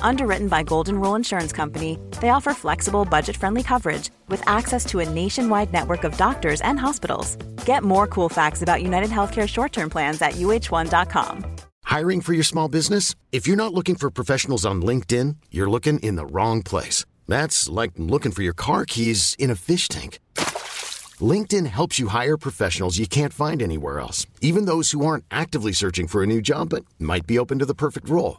Underwritten by Golden Rule Insurance Company, they offer flexible, budget friendly coverage with access to a nationwide network of doctors and hospitals. Get more cool facts about United Healthcare short term plans at uh1.com. Hiring for your small business? If you're not looking for professionals on LinkedIn, you're looking in the wrong place. That's like looking for your car keys in a fish tank. LinkedIn helps you hire professionals you can't find anywhere else, even those who aren't actively searching for a new job but might be open to the perfect role.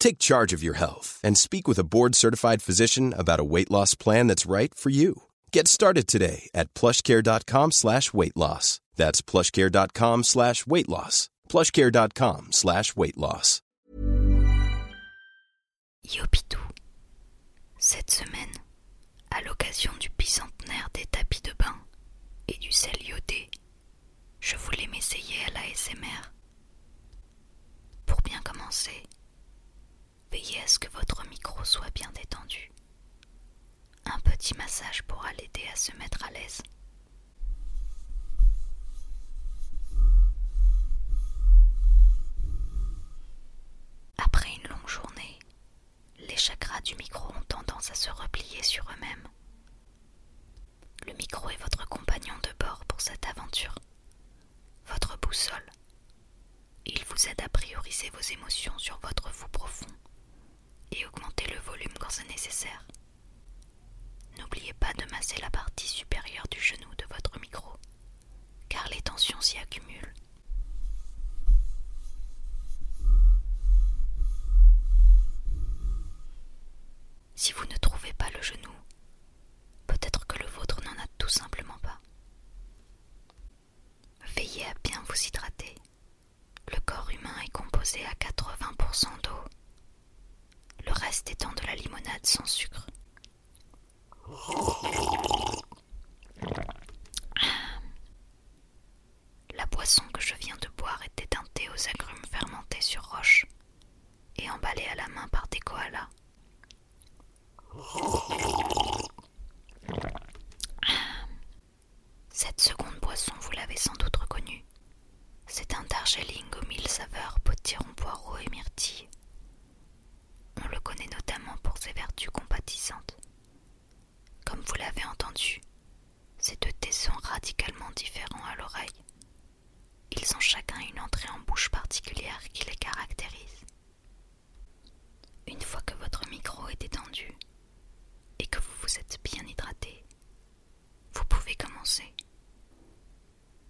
Take charge of your health and speak with a board-certified physician about a weight loss plan that's right for you. Get started today at plushcare.com slash weight loss. That's plushcare.com slash weight loss. plushcare.com slash weight loss. Yopitou. Cette semaine, à l'occasion du bicentenaire des tapis de bain et du sel iodé, se replier sur eux-mêmes. Le micro est votre compagnon de bord pour cette aventure, votre boussole. Il vous aide à prioriser vos émotions sur votre vous profond vous hydrater. Le corps humain est composé à 80% d'eau, le reste étant de la limonade sans sucre.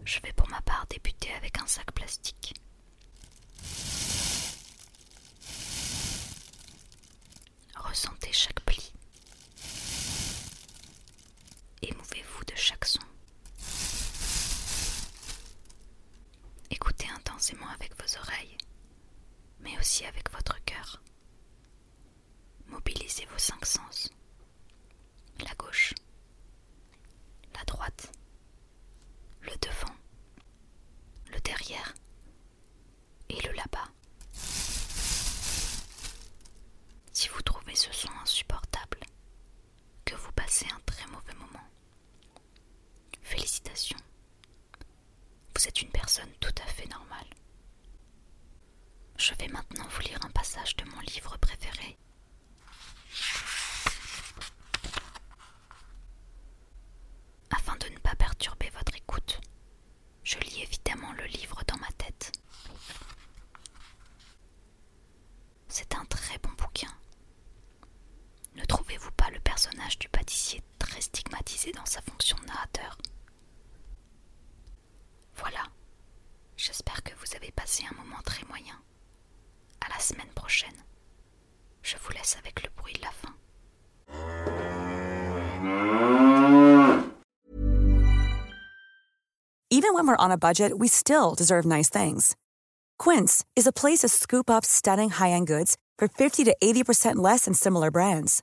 Je vais pour ma part débuter avec un sac plastique. Ressentez chaque pli. Émouvez-vous de chaque son. Écoutez intensément avec vos oreilles, mais aussi avec votre cœur. Mobilisez vos cinq sens. La gauche, la droite, le devant, le derrière et le là-bas. Si vous trouvez ce son insupportable, que vous passez un très mauvais moment, félicitations. Vous êtes une personne tout à fait normale. Je vais maintenant vous lire un passage de mon livre préféré. dans sa fonction narrateur. Voilà, j'espère que vous avez passé un moment très moyen. À la semaine prochaine. Je vous laisse avec le bruit de la fin. Even when we're on a budget, we still deserve nice things. Quince is a place to scoop up stunning high-end goods for 50 to 80% less than similar brands.